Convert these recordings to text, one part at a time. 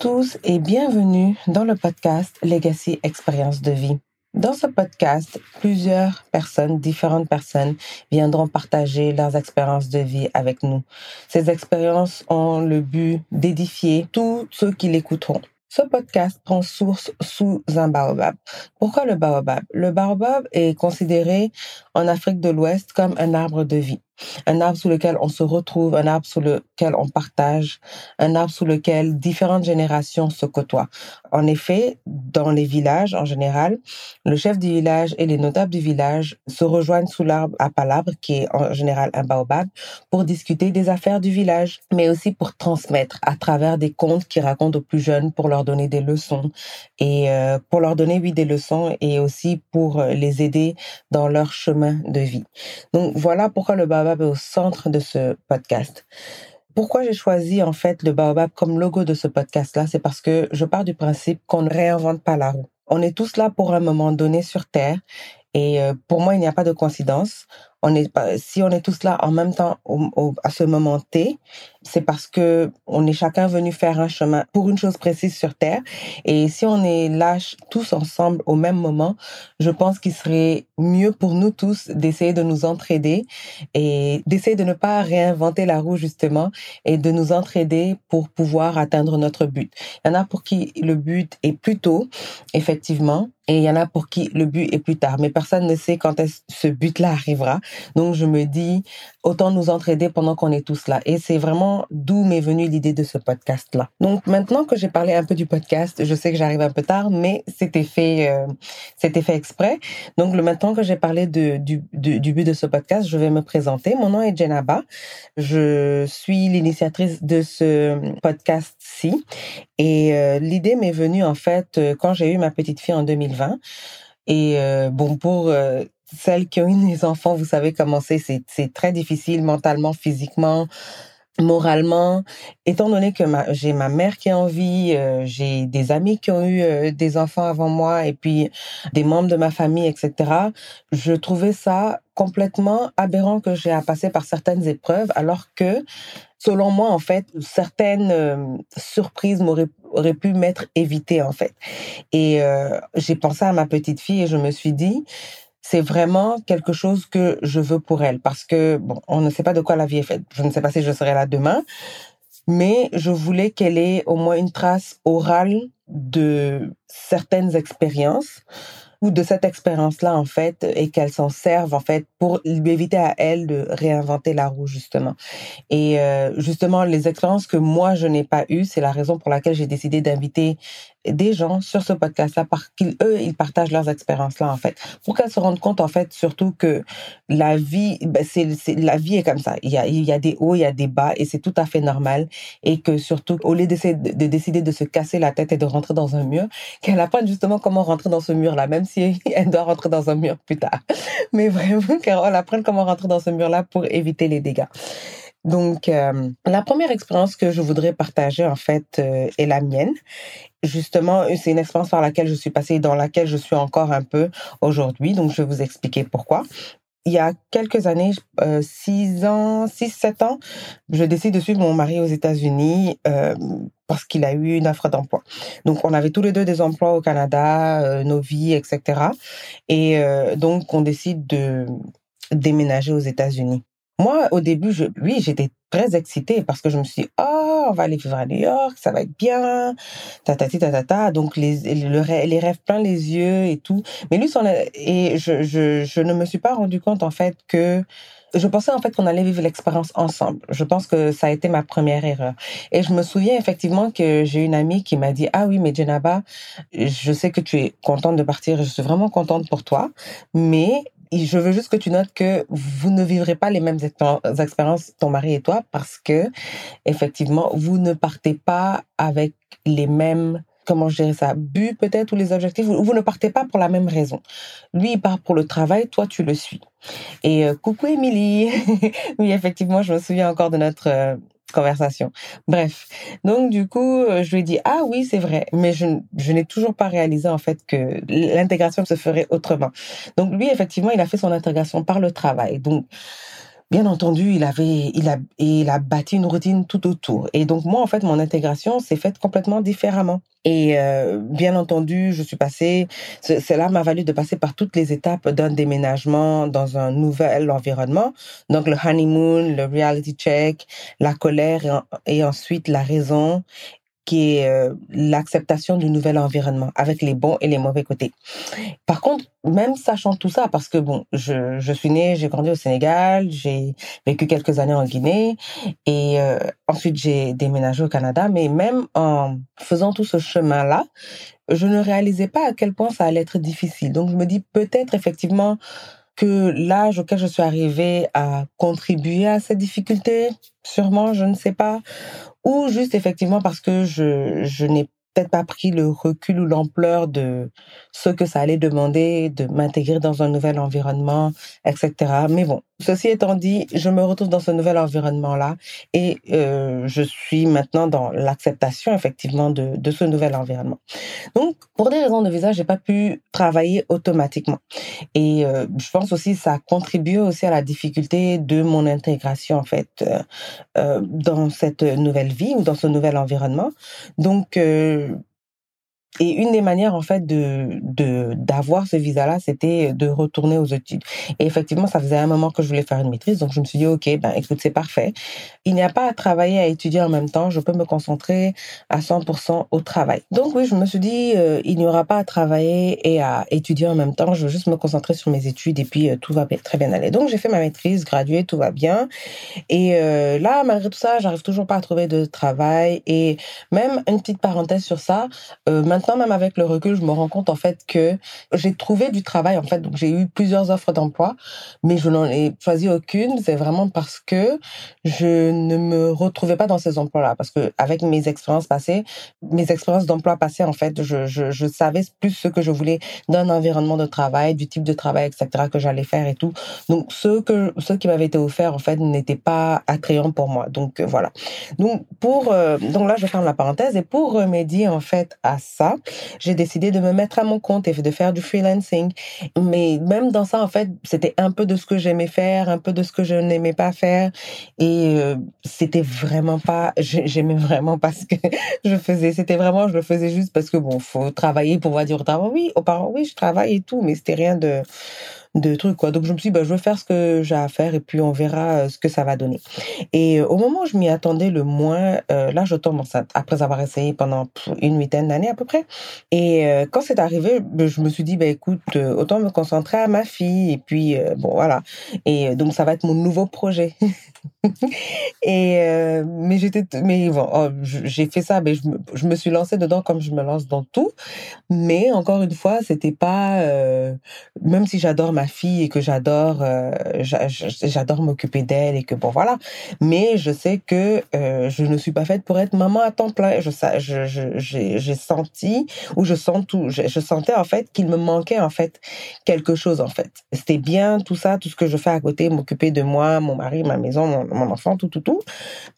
tous et bienvenue dans le podcast Legacy Expérience de vie. Dans ce podcast, plusieurs personnes, différentes personnes, viendront partager leurs expériences de vie avec nous. Ces expériences ont le but d'édifier tous ceux qui l'écouteront. Ce podcast prend source sous un baobab. Pourquoi le baobab? Le baobab est considéré en Afrique de l'Ouest comme un arbre de vie un arbre sous lequel on se retrouve, un arbre sous lequel on partage, un arbre sous lequel différentes générations se côtoient. En effet, dans les villages en général, le chef du village et les notables du village se rejoignent sous l'arbre à palabre, qui est en général un baobab, pour discuter des affaires du village, mais aussi pour transmettre à travers des contes qui racontent aux plus jeunes pour leur donner des leçons et euh, pour leur donner oui des leçons et aussi pour les aider dans leur chemin de vie. Donc voilà pourquoi le baobab au centre de ce podcast. Pourquoi j'ai choisi en fait le baobab comme logo de ce podcast-là, c'est parce que je pars du principe qu'on ne réinvente pas la roue. On est tous là pour un moment donné sur Terre et euh, pour moi, il n'y a pas de coïncidence on est si on est tous là en même temps à ce moment T, c'est parce que on est chacun venu faire un chemin pour une chose précise sur terre et si on est là tous ensemble au même moment, je pense qu'il serait mieux pour nous tous d'essayer de nous entraider et d'essayer de ne pas réinventer la roue justement et de nous entraider pour pouvoir atteindre notre but. Il y en a pour qui le but est plus tôt, effectivement, et il y en a pour qui le but est plus tard, mais personne ne sait quand ce but-là arrivera. Donc je me dis, autant nous entraider pendant qu'on est tous là. Et c'est vraiment d'où m'est venue l'idée de ce podcast-là. Donc maintenant que j'ai parlé un peu du podcast, je sais que j'arrive un peu tard, mais c'était fait, euh, fait exprès. Donc le maintenant que j'ai parlé du, du but de ce podcast, je vais me présenter. Mon nom est Jenaba. Je suis l'initiatrice de ce podcast-ci. Et euh, l'idée m'est venue en fait euh, quand j'ai eu ma petite fille en 2020. Et bon, pour celles qui ont eu des enfants, vous savez comment c'est, c'est très difficile mentalement, physiquement, moralement. Étant donné que j'ai ma mère qui est en vie, euh, j'ai des amis qui ont eu euh, des enfants avant moi et puis des membres de ma famille, etc. Je trouvais ça complètement aberrant que j'ai à passer par certaines épreuves alors que selon moi en fait certaines euh, surprises m'auraient auraient pu m'être évitées en fait et j'ai pensé à ma petite fille et je me suis dit c'est vraiment quelque chose que je veux pour elle parce que bon, on ne sait pas de quoi la vie est faite. Je ne sais pas si je serai là demain, mais je voulais qu'elle ait au moins une trace orale de certaines expériences ou de cette expérience-là, en fait, et qu'elle s'en serve, en fait, pour lui éviter à elle de réinventer la roue, justement. Et euh, justement, les expériences que moi, je n'ai pas eues, c'est la raison pour laquelle j'ai décidé d'inviter des gens sur ce podcast-là parce qu'ils, eux, ils partagent leurs expériences-là, en fait. Pour qu'elles se rendent compte, en fait, surtout que la vie, ben, c'est, la vie est comme ça. Il y a, il y a des hauts, il y a des bas et c'est tout à fait normal. Et que surtout, au lieu de décider de se casser la tête et de rentrer dans un mur, qu'elle apprenne justement comment rentrer dans ce mur-là, même si elle doit rentrer dans un mur plus tard. Mais vraiment, qu'elle apprenne comment rentrer dans ce mur-là pour éviter les dégâts. Donc, euh, la première expérience que je voudrais partager, en fait, euh, est la mienne. Justement, c'est une expérience par laquelle je suis passée et dans laquelle je suis encore un peu aujourd'hui. Donc, je vais vous expliquer pourquoi. Il y a quelques années, euh, six ans, six, sept ans, je décide de suivre mon mari aux États-Unis euh, parce qu'il a eu une offre d'emploi. Donc, on avait tous les deux des emplois au Canada, euh, nos vies, etc. Et euh, donc, on décide de déménager aux États-Unis. Moi, au début, je, oui, j'étais très excitée parce que je me suis dit, oh, on va aller vivre à New York, ça va être bien, ta ta ta ta ta. Donc les les rêves plein les yeux et tout. Mais lui, son, et je, je je ne me suis pas rendu compte en fait que je pensais en fait qu'on allait vivre l'expérience ensemble. Je pense que ça a été ma première erreur. Et je me souviens effectivement que j'ai une amie qui m'a dit ah oui mais Jenaba, je sais que tu es contente de partir, je suis vraiment contente pour toi, mais je veux juste que tu notes que vous ne vivrez pas les mêmes expériences, ton mari et toi, parce que, effectivement, vous ne partez pas avec les mêmes comment je dirais ça, but peut-être ou les objectifs, vous, ne partez pas pour la même raison. Lui, il part pour le travail, toi, tu le suis. Et euh, coucou Émilie. oui, effectivement, je me souviens encore de notre euh, conversation. Bref, donc du coup, euh, je lui ai dit ah oui c'est vrai, mais je, je n'ai toujours pas réalisé en fait que l'intégration se ferait autrement. Donc lui effectivement, il a fait son intégration par le travail. Donc bien entendu, il avait, il a, il a bâti une routine tout autour. Et donc moi, en fait, mon intégration s'est faite complètement différemment. Et euh, bien entendu, je suis passée, cela m'a valu de passer par toutes les étapes d'un déménagement dans un nouvel environnement. Donc le honeymoon, le reality check, la colère et, et ensuite la raison qui est euh, l'acceptation du nouvel environnement avec les bons et les mauvais côtés. Par contre, même sachant tout ça, parce que bon, je, je suis née, j'ai grandi au Sénégal, j'ai vécu quelques années en Guinée et euh, ensuite j'ai déménagé au Canada, mais même en faisant tout ce chemin-là, je ne réalisais pas à quel point ça allait être difficile. Donc je me dis peut-être effectivement que l'âge auquel je suis arrivée a contribué à cette difficulté, sûrement, je ne sais pas, ou juste effectivement parce que je, je n'ai peut-être pas pris le recul ou l'ampleur de ce que ça allait demander de m'intégrer dans un nouvel environnement, etc. Mais bon, ceci étant dit, je me retrouve dans ce nouvel environnement-là et euh, je suis maintenant dans l'acceptation effectivement de, de ce nouvel environnement. Donc, pour des raisons de visa, j'ai pas pu travailler automatiquement. Et euh, je pense aussi ça a contribué aussi à la difficulté de mon intégration en fait euh, euh dans cette nouvelle vie ou dans ce nouvel environnement. Donc euh, et une des manières en fait de d'avoir ce visa-là, c'était de retourner aux études. Et effectivement, ça faisait un moment que je voulais faire une maîtrise, donc je me suis dit ok, ben écoute, c'est parfait. Il n'y a pas à travailler à étudier en même temps. Je peux me concentrer à 100% au travail. Donc oui, je me suis dit euh, il n'y aura pas à travailler et à étudier en même temps. Je veux juste me concentrer sur mes études et puis euh, tout va très bien aller. Donc j'ai fait ma maîtrise, graduée, tout va bien. Et euh, là, malgré tout ça, j'arrive toujours pas à trouver de travail. Et même une petite parenthèse sur ça. Euh, maintenant, même avec le recul, je me rends compte en fait que j'ai trouvé du travail en fait. Donc j'ai eu plusieurs offres d'emploi, mais je n'en ai choisi aucune. C'est vraiment parce que je ne me retrouvais pas dans ces emplois-là. Parce que avec mes expériences passées, mes expériences d'emploi passées en fait, je, je, savais plus ce que je voulais d'un environnement de travail, du type de travail, etc. que j'allais faire et tout. Donc ce que ce qui m'avait été offert en fait n'était pas attrayant pour moi. Donc euh, voilà. Donc pour euh, donc là je ferme la parenthèse et pour remédier en fait à ça, j'ai décidé de me mettre à mon compte et de faire du freelancing. Mais même dans ça, en fait, c'était un peu de ce que j'aimais faire, un peu de ce que je n'aimais pas faire. Et euh, c'était vraiment pas, j'aimais vraiment pas ce que je faisais. C'était vraiment, je le faisais juste parce que bon, faut travailler pour pouvoir dire aux parents, oui, aux parents, oui, je travaille et tout, mais c'était rien de, de trucs quoi. Donc je me suis dit bah je veux faire ce que j'ai à faire et puis on verra euh, ce que ça va donner. Et euh, au moment où je m'y attendais le moins, euh, là je tombe enceinte après avoir essayé pendant une huitaine d'années à peu près. Et quand c'est arrivé, ben, je me suis dit bah écoute autant me concentrer à ma fille et puis bon voilà. Et donc ça va être mon nouveau projet. et mais j'étais mais bon oh, j'ai fait ça mais je me, je me suis lancée dedans comme je me lance dans tout. Mais encore une fois c'était pas même si j'adore ma fille et que j'adore euh, j'adore m'occuper d'elle et que bon voilà. Mais je sais que euh, je ne suis pas faite pour être maman à temps plein. Je je j'ai senti ou je sens tout je, je sentais en fait qu'il me manquait en fait quelque chose en fait. C'était bien tout ça tout ce que je fais à côté m'occuper de moi mon mari ma maison mon, enfant tout tout tout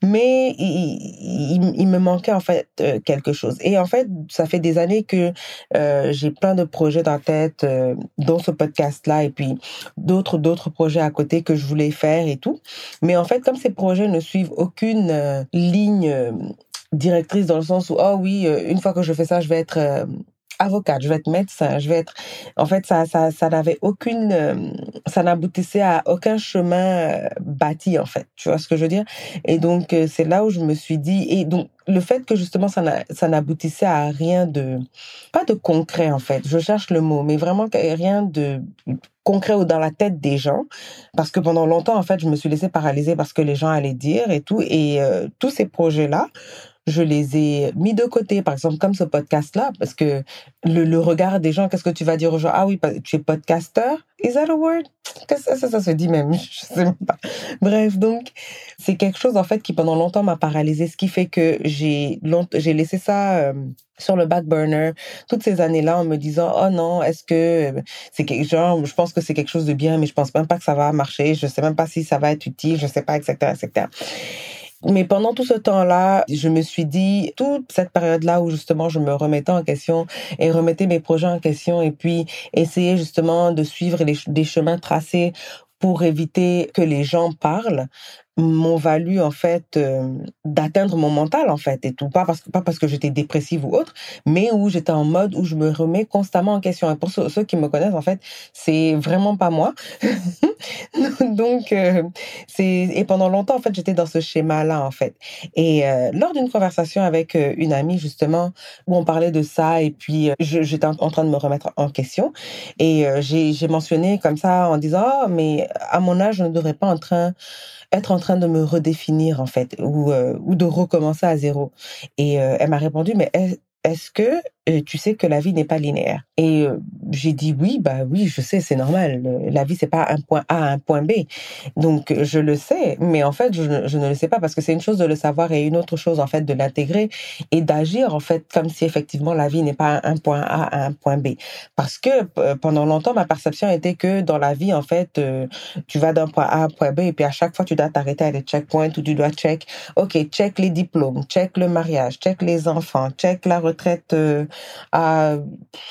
mais il, me manquait en fait euh, quelque chose et en fait ça fait des années que j'ai plein de projets dans la tête dont ce podcast là et puis d'autres d'autres projets à côté que je voulais faire et tout. Mais en fait, comme ces projets ne suivent aucune euh, ligne euh, directrice dans le sens où oh oui, euh, une fois que je fais ça, je vais être avocate, je vais être médecin, je vais être. En fait, ça, ça, ça n'avait aucune, ça n'aboutissait à aucun chemin bâti en fait. Tu vois ce que je veux dire? Et donc c'est là où je me suis dit. Et donc le fait que justement ça ça n'aboutissait à rien de, pas de concret en fait. Je cherche le mot, mais vraiment rien de concret ou dans la tête des gens parce que pendant longtemps en fait je me suis laissée paralyser parce que les gens allaient dire et tout et tous ces projets là je les ai mis de côté, par exemple, comme ce podcast-là, parce que le, regard des gens, qu'est-ce que tu vas dire aux gens? Ah oui, tu es podcasteur? Is that a word? Ça, ça, ça se dit même, je sais même pas. Bref, donc, c'est quelque chose, en fait, qui pendant longtemps m'a paralysé, ce qui fait que j'ai j'ai laissé ça euh, sur le back burner toutes ces années-là en me disant, oh non, est-ce que c'est quelque genre, je pense que c'est quelque chose de bien, mais je pense même pas que ça va marcher, je sais même pas si ça va être utile, je sais pas, etc., etc. Mais pendant tout ce temps-là, je me suis dit, toute cette période-là où justement je me remettais en question et remettais mes projets en question et puis essayer justement de suivre les, des chemins tracés pour éviter que les gens parlent m'ont valu en fait euh, d'atteindre mon mental en fait et tout. Pas parce que pas parce que j'étais dépressive ou autre mais où j'étais en mode où je me remets constamment en question. Et pour ceux, qui me connaissent en fait c'est vraiment pas moi. Donc euh, c'est et pendant longtemps en fait j'étais dans ce schéma là en fait. Et euh, lors d'une conversation avec une amie justement où on parlait de ça et puis j'étais en, train de me remettre en question. Et j'ai mentionné comme ça en disant oh, mais à mon âge je ne devrais pas en train être train de me redéfinir en fait ou euh, ou de recommencer à zéro. Et euh, elle m'a répondu mais est-ce que tu sais que la vie n'est pas linéaire. Et j'ai dit oui, bah oui, je sais, c'est normal. La vie c'est pas un point A, un point B. Donc je le sais, mais en fait je, ne le sais pas parce que c'est une chose de le savoir et une autre chose en fait de l'intégrer et d'agir en fait comme si effectivement la vie n'est pas un point A, un point B. Parce que pendant longtemps ma perception était que dans la vie en fait tu vas d'un point A à un point B et puis à chaque fois tu dois t'arrêter à des checkpoints où tu dois check, ok, check les diplômes, check le mariage, check les enfants, check la retraite à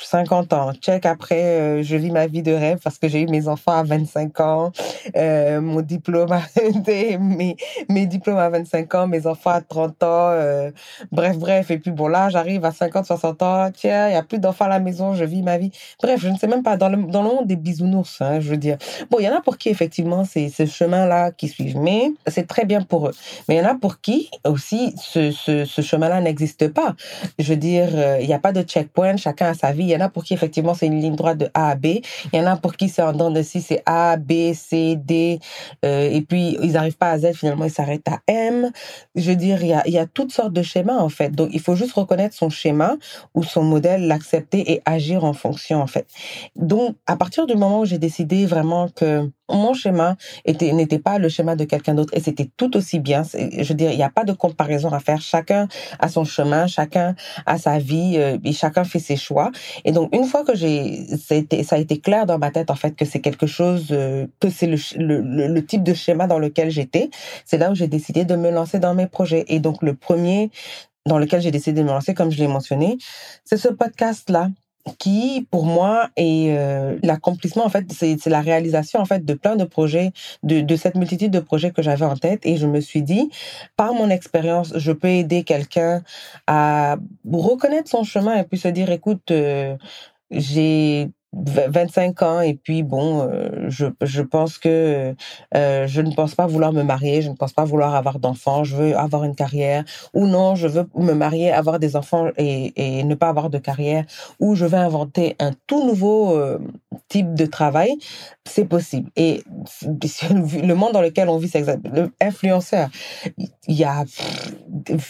50 ans. Check après, euh, je vis ma vie de rêve parce que j'ai eu mes enfants à 25 ans, euh, mon diplôme, à, mes, mes diplômes à 25 ans, mes enfants à 30 ans. Euh, bref, bref. Et puis bon, là, j'arrive à 50, 60 ans. Tiens, il y a plus d'enfants à la maison, je vis ma vie. Bref, je ne sais même pas. Dans le, dans le monde des bisounours, hein, je veux dire. Bon, il y en a pour qui, effectivement, c'est ce chemin-là qui suivent. Mais c'est très bien pour eux. Mais il y en a pour qui, aussi, ce, ce, ce chemin-là n'existe pas. Je veux dire, il n'y a pas de checkpoint, chacun a sa vie. Il y en a pour qui effectivement c'est une ligne droite de A à B. Il y en a pour qui c'est en dents de scie, c'est A, B, C, D. Euh, et puis ils n'arrivent pas à Z, finalement ils s'arrêtent à M. Je veux dire, il y a, il y a toutes sortes de schémas en fait. Donc il faut juste reconnaître son schéma ou son modèle, l'accepter et agir en fonction en fait. Donc à partir du moment où j'ai décidé vraiment que mon schéma était n'était pas le schéma de quelqu'un d'autre et c'était tout aussi bien. Je veux dire, il n'y a pas de comparaison à faire. Chacun a son chemin, chacun a sa vie euh, et chacun fait ses choix. Et donc une fois que j'ai, ça a été, ça a été clair dans ma tête en fait que c'est quelque chose, euh, que c'est le, type de schéma dans lequel j'étais. C'est là où j'ai décidé de me lancer dans mes projets. Et donc le premier dans lequel j'ai décidé de me lancer, comme je l'ai mentionné, c'est ce podcast là qui, pour moi, est euh, l'accomplissement, en fait, c'est la réalisation, en fait, de plein de projets, de, de cette multitude de projets que j'avais en tête. Et je me suis dit, par mon expérience, je peux aider quelqu'un à reconnaître son chemin et puis se dire, écoute, euh, j'ai 25 ans et puis bon euh, je je pense que euh, je ne pense pas vouloir me marier je ne pense pas vouloir avoir d'enfants je veux avoir une carrière ou non je veux me marier avoir des enfants et, et ne pas avoir de carrière ou je vais inventer un tout nouveau euh, type de travail c'est possible. Et le monde dans lequel on vit c'est le influenceur il y a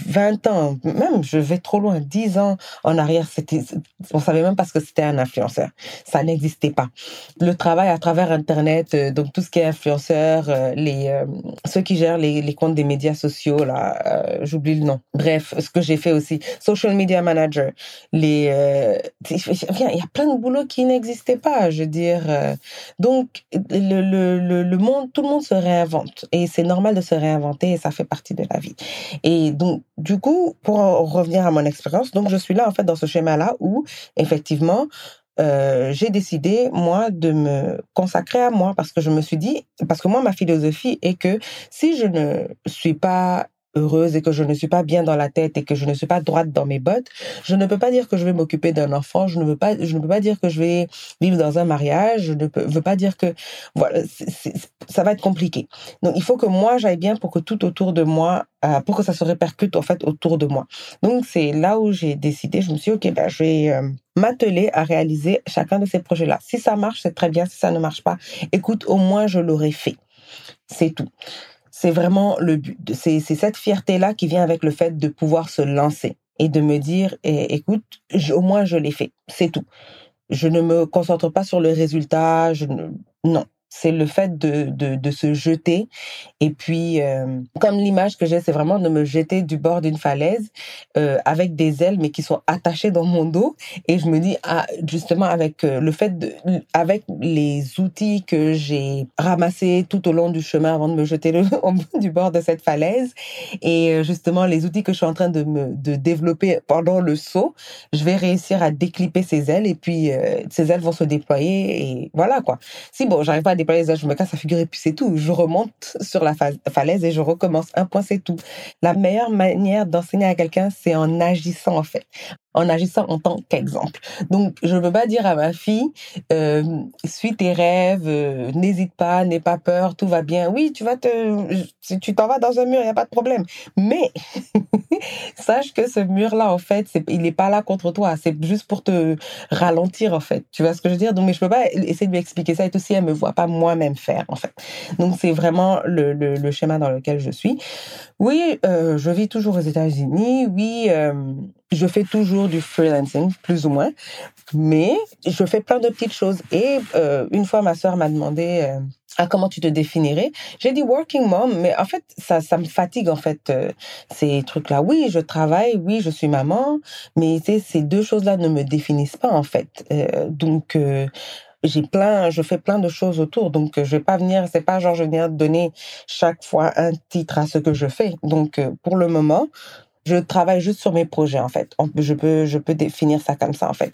20 ans même je vais trop loin 10 ans en arrière c'était on savait même pas ce que c'était un influenceur ça n'existait pas. Le travail à travers Internet, euh, donc tout ce qui est influenceur, euh, les euh, ceux qui gèrent les, comptes des médias sociaux, là, j'oublie le nom. Bref, ce que j'ai fait aussi, social media manager. Les, il y a plein de boulots qui n'existaient pas, je veux dire. donc le, le, le monde, tout le monde se réinvente et c'est normal de se réinventer et ça fait partie de la vie. Et donc du coup, pour revenir à mon expérience, donc je suis là en fait dans ce schéma-là où effectivement euh, j'ai décidé, moi, de me consacrer à moi parce que je me suis dit, parce que moi, ma philosophie est que si je ne suis pas heureuse et que je ne suis pas bien dans la tête et que je ne suis pas droite dans mes bottes, je ne peux pas dire que je vais m'occuper d'un enfant, je ne veux pas, je ne peux pas dire que je vais vivre dans un mariage, je ne peux, veux pas dire que, voilà, ça va être compliqué. Donc, il faut que moi, j'aille bien pour que tout autour de moi, euh, pour que ça se répercute, en fait, autour de moi. Donc, c'est là où j'ai décidé, je me suis dit, OK, ben, je vais euh, m'atteler à réaliser chacun de ces projets-là. Si ça marche, c'est très bien. Si ça ne marche pas, écoute, au moins, je l'aurai fait. C'est tout c'est vraiment le but. C'est cette fierté-là qui vient avec le fait de pouvoir se lancer et de me dire, eh, écoute, au moins je l'ai fait. C'est tout. Je ne me concentre pas sur le résultat. Non, c'est le fait de, de, se jeter. Et puis, euh, comme l'image que j'ai, c'est vraiment de me jeter du bord d'une falaise euh, avec des ailes, mais qui sont attachées dans mon dos. Et je me dis, ah, justement, avec euh, le fait de, avec les outils que j'ai ramassés tout au long du chemin avant de me jeter le, du bord de cette falaise, et justement les outils que je suis en train de me de développer pendant le saut, je vais réussir à déclipper ces ailes et puis ces ailes vont se déployer et voilà quoi. Si bon, j'arrive pas à je me casse la figure et puis c'est tout. Je remonte sur la falaise et je recommence. Un point, c'est tout. La meilleure manière d'enseigner à quelqu'un, c'est en agissant en fait en agissant en tant qu'exemple. Donc, je ne peux pas dire à ma fille, euh, suis tes rêves, euh, n'hésite pas, n'aie pas peur, tout va bien. Oui, tu vas te, si tu t'en vas dans un mur, il n'y a pas de problème. Mais sache que ce mur-là, en fait, il n'est pas là contre toi. C'est juste pour te ralentir, en fait. Tu vois ce que je veux dire? Donc, mais je peux pas essayer de lui expliquer ça et tout si elle me voit pas moi-même faire, en fait. Donc, c'est vraiment le, le, le, schéma dans lequel je suis. Oui, euh, je vis toujours aux États-Unis. Oui, euh, je fais toujours du freelancing, plus ou moins, mais je fais plein de petites choses. Et euh, une fois, ma sœur m'a demandé euh, ah, comment tu te définirais? J'ai dit working mom, mais en fait, ça, ça me fatigue en fait euh, ces trucs-là. Oui, je travaille, oui, je suis maman, mais ces deux choses-là ne me définissent pas en fait. Euh, donc j'ai plein, je fais plein de choses autour, donc je vais pas venir, c'est pas genre je viens donner chaque fois un titre à ce que je fais. Donc pour le moment, je travaille juste sur mes projets en fait. Je peux je peux définir ça comme ça en fait.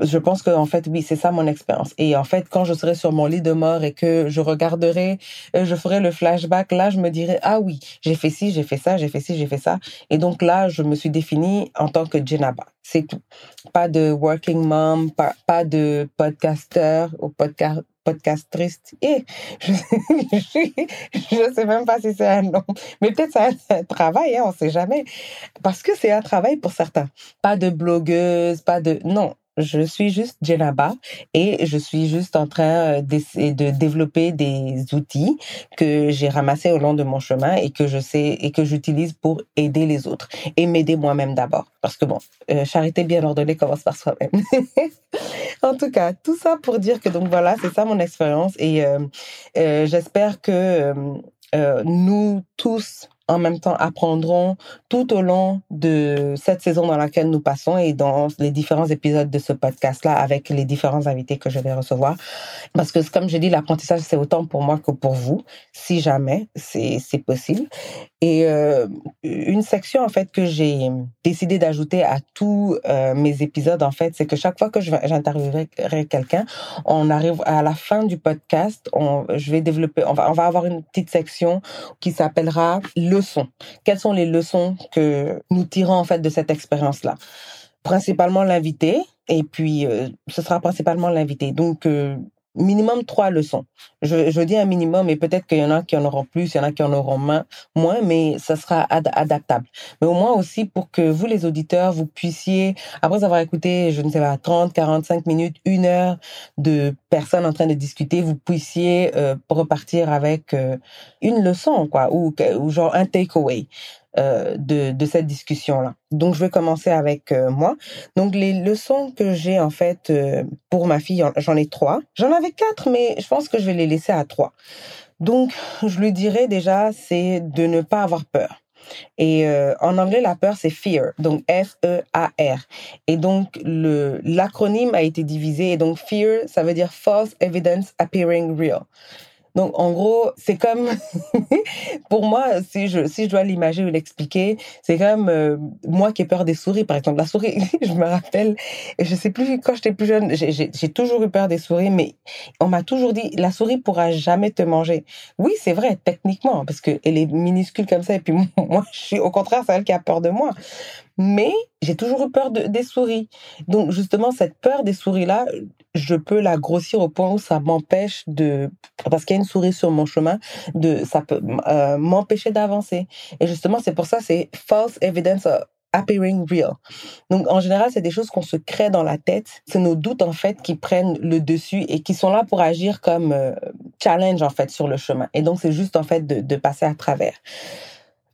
Je pense que en fait oui c'est ça mon expérience. Et en fait quand je serai sur mon lit de mort et que je regarderai, euh, je ferai le flashback là je me dirai ah oui j'ai fait ci j'ai fait ça j'ai fait ci j'ai fait ça et donc là je me suis définie en tant que Jenaba. C'est tout. Pas de working mom, pas, pas de podcasteur ou podcast podcastrice. Et je, je sais même pas si c'est un nom, mais peut-être c'est un, travail, hein, on sait jamais. Parce que c'est un travail pour certains. Pas de blogueuse, pas de... Non, je suis juste Jenaba et je suis juste en train euh, de développer des outils que j'ai ramassés au long de mon chemin et que je sais et que j'utilise pour aider les autres et m'aider moi-même d'abord. Parce que bon, euh, charité bien ordonnée commence par soi-même. en tout cas, tout ça pour dire que donc voilà, c'est ça mon expérience et euh, j'espère que nous tous en même temps apprendront tout au long de cette saison dans laquelle nous passons et dans les différents épisodes de ce podcast-là avec les différents invités que je vais recevoir. Parce que, comme je dis, l'apprentissage, c'est autant pour moi que pour vous, si jamais c'est possible. Et euh, une section, en fait, que j'ai décidé d'ajouter à tous euh, mes épisodes, en fait, c'est que chaque fois que j'interviewerai quelqu'un, on arrive à la fin du podcast, je vais développer, on va, on va avoir une petite section qui s'appellera Quelles sont les leçons que nous tirons, en fait, de cette expérience-là? Principalement l'invité, et puis euh, ce sera principalement l'invité. Donc, minimum trois leçons. Je, je dis un minimum, et peut-être qu'il y en a qui en auront plus, il y en a qui en auront moins, mais ça sera adaptable. Mais au moins aussi pour que vous, les auditeurs, vous puissiez, après avoir écouté, je ne sais pas, 30, 45 minutes, une heure de personnes en train de discuter, vous puissiez euh, repartir avec euh, une leçon, quoi, ou, ou genre un takeaway. Euh, de, cette discussion-là. Donc, je vais commencer avec euh, moi. Donc, les leçons que j'ai en fait euh, pour ma fille, j'en ai trois. J'en avais quatre, mais je pense que je vais les laisser à trois. Donc, je lui dirais déjà, c'est de ne pas avoir peur. Et en anglais, la peur, c'est fear, donc F-E-A-R. Et donc, l'acronyme a été divisé. Et donc, fear, ça veut dire false evidence appearing real. Donc, en gros, c'est comme, pour moi, si je, si je dois l'imager ou l'expliquer, c'est comme euh, moi qui ai peur des souris, par exemple. La souris, je me rappelle, je sais plus, quand j'étais plus jeune, j'ai toujours eu peur des souris, mais on m'a toujours dit, la souris pourra jamais te manger. Oui, c'est vrai, techniquement, parce qu'elle est minuscule comme ça, et puis moi, je suis au contraire celle qui a peur de moi mais j'ai toujours eu peur de, des souris. Donc justement, cette peur des souris-là, je peux la grossir au point où ça m'empêche de, parce qu'il y a une souris sur mon chemin, de, ça peut euh, m'empêcher d'avancer. Et justement, c'est pour ça, c'est false evidence appearing real. Donc en général, c'est des choses qu'on se crée dans la tête. C'est nos doutes en fait qui prennent le dessus et qui sont là pour agir comme euh, challenge en fait sur le chemin. Et donc c'est juste en fait de passer à travers.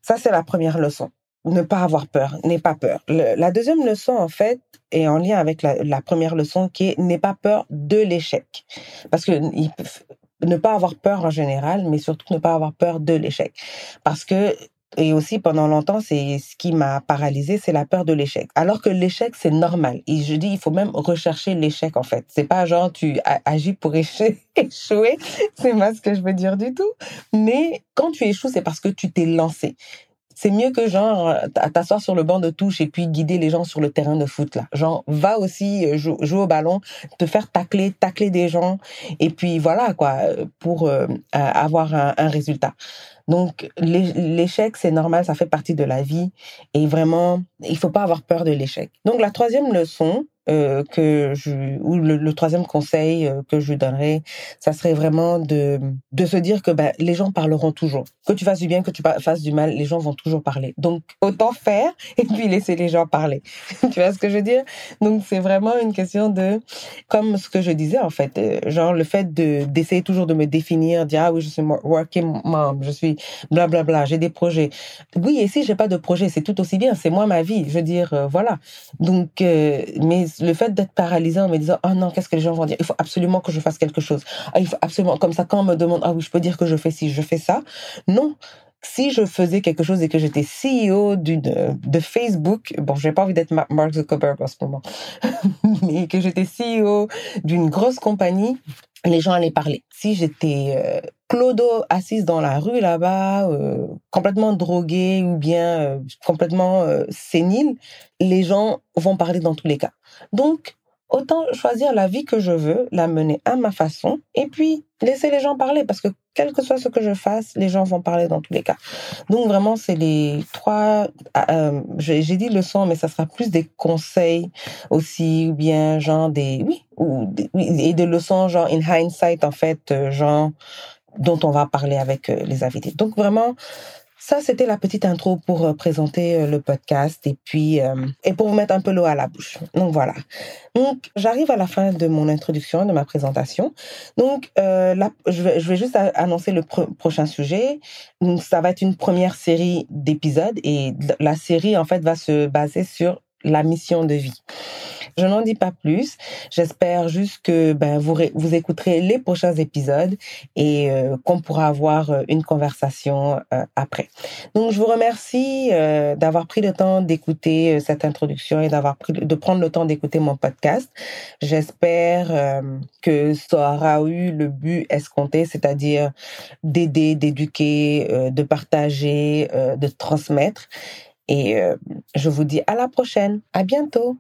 Ça c'est la première leçon ne pas avoir peur, n'aie pas peur. la deuxième leçon, en fait, est en lien avec la, première leçon qui est n'aie pas peur de l'échec. Parce que ne pas avoir peur en général, mais surtout ne pas avoir peur de l'échec. Parce que et aussi pendant longtemps, c'est ce qui m'a paralysé, c'est la peur de l'échec. Alors que l'échec, c'est normal. Et je dis, il faut même rechercher l'échec en fait. C'est pas genre tu agis pour échouer. C'est pas ce que je veux dire du tout. Mais quand tu échoues, c'est parce que tu t'es lancé c'est mieux que genre t'asseoir sur le banc de touche et puis guider les gens sur le terrain de foot là. Genre va aussi euh, jouer au ballon, te faire tacler, tacler des gens et puis voilà quoi pour euh, avoir un, un résultat. Donc l'échec c'est normal, ça fait partie de la vie et vraiment il faut pas avoir peur de l'échec. Donc la troisième leçon, euh, que je ou le, troisième conseil euh, que je donnerais, ça serait vraiment de de se dire que ben, les gens parleront toujours. Que tu fasses du bien, que tu fasses du mal, les gens vont toujours parler. Donc autant faire et puis laisser les gens parler. tu vois ce que je veux dire? Donc c'est vraiment une question de comme ce que je disais en fait, euh, genre le fait de d'essayer toujours de me définir, dire ah oui je suis working mom, je suis blablabla, bla, bla, j'ai des projets. Oui et si j'ai pas de projet, c'est tout aussi bien, c'est moi ma vie. Je veux dire voilà. Donc mais le fait d'être paralysé en me disant oh non qu'est-ce que les gens vont dire? Il faut absolument que je fasse quelque chose ah, il faut absolument comme ça quand on me demande ah oui je peux dire que je fais ci je fais ça non si je faisais quelque chose et que j'étais CEO d'une de Facebook, bon, j'ai pas envie d'être Mark Zuckerberg en ce moment, mais que j'étais CEO d'une grosse compagnie, les gens allaient parler. Si j'étais euh, Clodo assise dans la rue là-bas, euh, complètement droguée ou bien euh, complètement euh, sénile, les gens vont parler dans tous les cas. Donc, autant choisir la vie que je veux, la mener à ma façon, et puis laisser les gens parler, parce que quel que soit ce que je fasse, les gens vont parler dans tous les cas. Donc vraiment, c'est les trois, euh, j'ai dit leçons, mais ça sera plus des conseils aussi, ou bien genre des, oui, ou et des leçons genre in hindsight, en fait, genre dont on va parler avec les invités. Donc vraiment, ça, c'était la petite intro pour euh, présenter euh, le podcast et puis euh, et pour vous mettre un peu l'eau à la bouche. Donc voilà. Donc j'arrive à la fin de mon introduction, de ma présentation. Donc là, je vais, je vais juste annoncer le prochain sujet. Donc ça va être une première série d'épisodes et la série en fait va se baser sur la mission de vie. Je n'en dis pas plus. J'espère juste que ben, vous, vous écouterez les prochains épisodes et euh, qu'on pourra avoir euh, une conversation euh, après. Donc, je vous remercie d'avoir pris le temps d'écouter cette introduction et d'avoir pris de prendre le temps d'écouter mon podcast. J'espère que ça aura eu le but escompté, c'est-à-dire d'aider, d'éduquer, de partager, de transmettre. Et je vous dis à la prochaine. À bientôt.